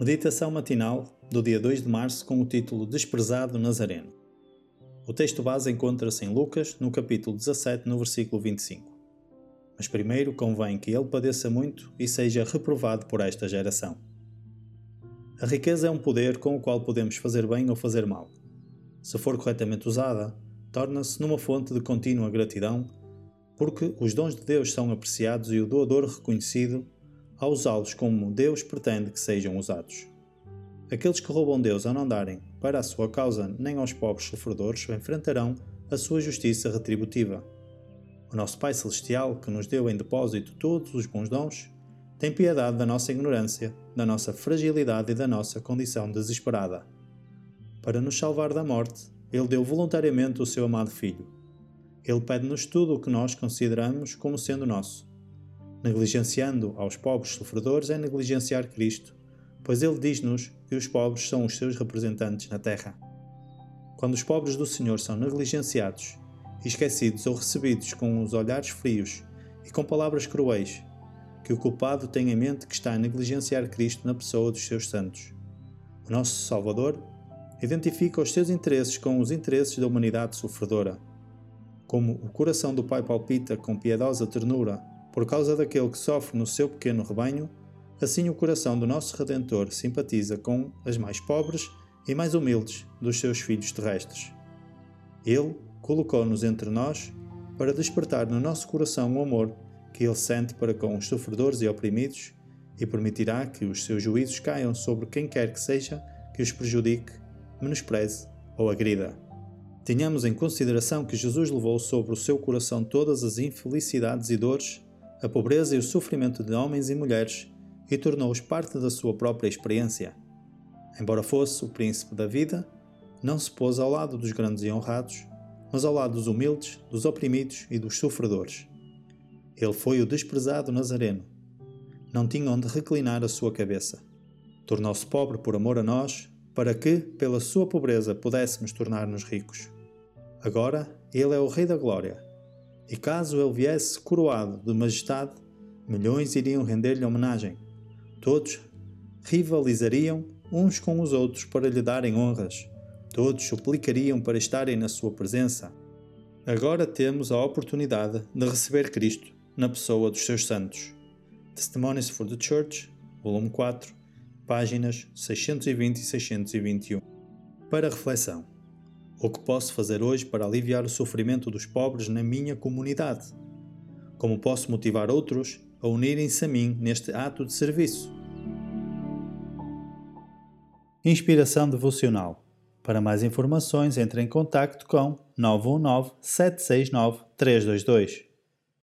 Meditação matinal do dia 2 de março com o título Desprezado Nazareno. O texto base encontra-se em Lucas, no capítulo 17, no versículo 25. Mas primeiro convém que ele padeça muito e seja reprovado por esta geração. A riqueza é um poder com o qual podemos fazer bem ou fazer mal. Se for corretamente usada, torna-se numa fonte de contínua gratidão, porque os dons de Deus são apreciados e o doador reconhecido a usá-los como Deus pretende que sejam usados. Aqueles que roubam Deus ao não darem para a sua causa nem aos pobres sofredores enfrentarão a sua justiça retributiva. O nosso Pai Celestial, que nos deu em depósito todos os bons dons, tem piedade da nossa ignorância, da nossa fragilidade e da nossa condição desesperada. Para nos salvar da morte, Ele deu voluntariamente o seu amado Filho. Ele pede-nos tudo o que nós consideramos como sendo nosso Negligenciando aos pobres sofredores é negligenciar Cristo, pois ele diz-nos que os pobres são os seus representantes na terra. Quando os pobres do Senhor são negligenciados, esquecidos ou recebidos com os olhares frios e com palavras cruéis, que o culpado tem em mente que está a negligenciar Cristo na pessoa dos seus santos. O nosso Salvador identifica os seus interesses com os interesses da humanidade sofredora. Como o coração do Pai palpita com piedosa ternura por causa daquele que sofre no seu pequeno rebanho, assim o coração do nosso Redentor simpatiza com as mais pobres e mais humildes dos seus filhos terrestres. Ele colocou-nos entre nós para despertar no nosso coração o amor que ele sente para com os sofredores e oprimidos e permitirá que os seus juízos caiam sobre quem quer que seja que os prejudique, menospreze ou agrida. Tenhamos em consideração que Jesus levou sobre o seu coração todas as infelicidades e dores a pobreza e o sofrimento de homens e mulheres e tornou-os parte da sua própria experiência. Embora fosse o príncipe da vida, não se pôs ao lado dos grandes e honrados, mas ao lado dos humildes, dos oprimidos e dos sofredores. Ele foi o desprezado Nazareno. Não tinha onde reclinar a sua cabeça. Tornou-se pobre por amor a nós, para que, pela sua pobreza, pudéssemos tornar-nos ricos. Agora, ele é o Rei da Glória e caso ele viesse coroado de majestade, milhões iriam render-lhe homenagem. Todos rivalizariam uns com os outros para lhe darem honras. Todos suplicariam para estarem na sua presença. Agora temos a oportunidade de receber Cristo na pessoa dos seus santos. Testimonies for the Church, volume 4, páginas 620 e 621. Para reflexão. O que posso fazer hoje para aliviar o sofrimento dos pobres na minha comunidade? Como posso motivar outros a unirem-se a mim neste ato de serviço? Inspiração Devocional. Para mais informações, entre em contato com 919 769 322.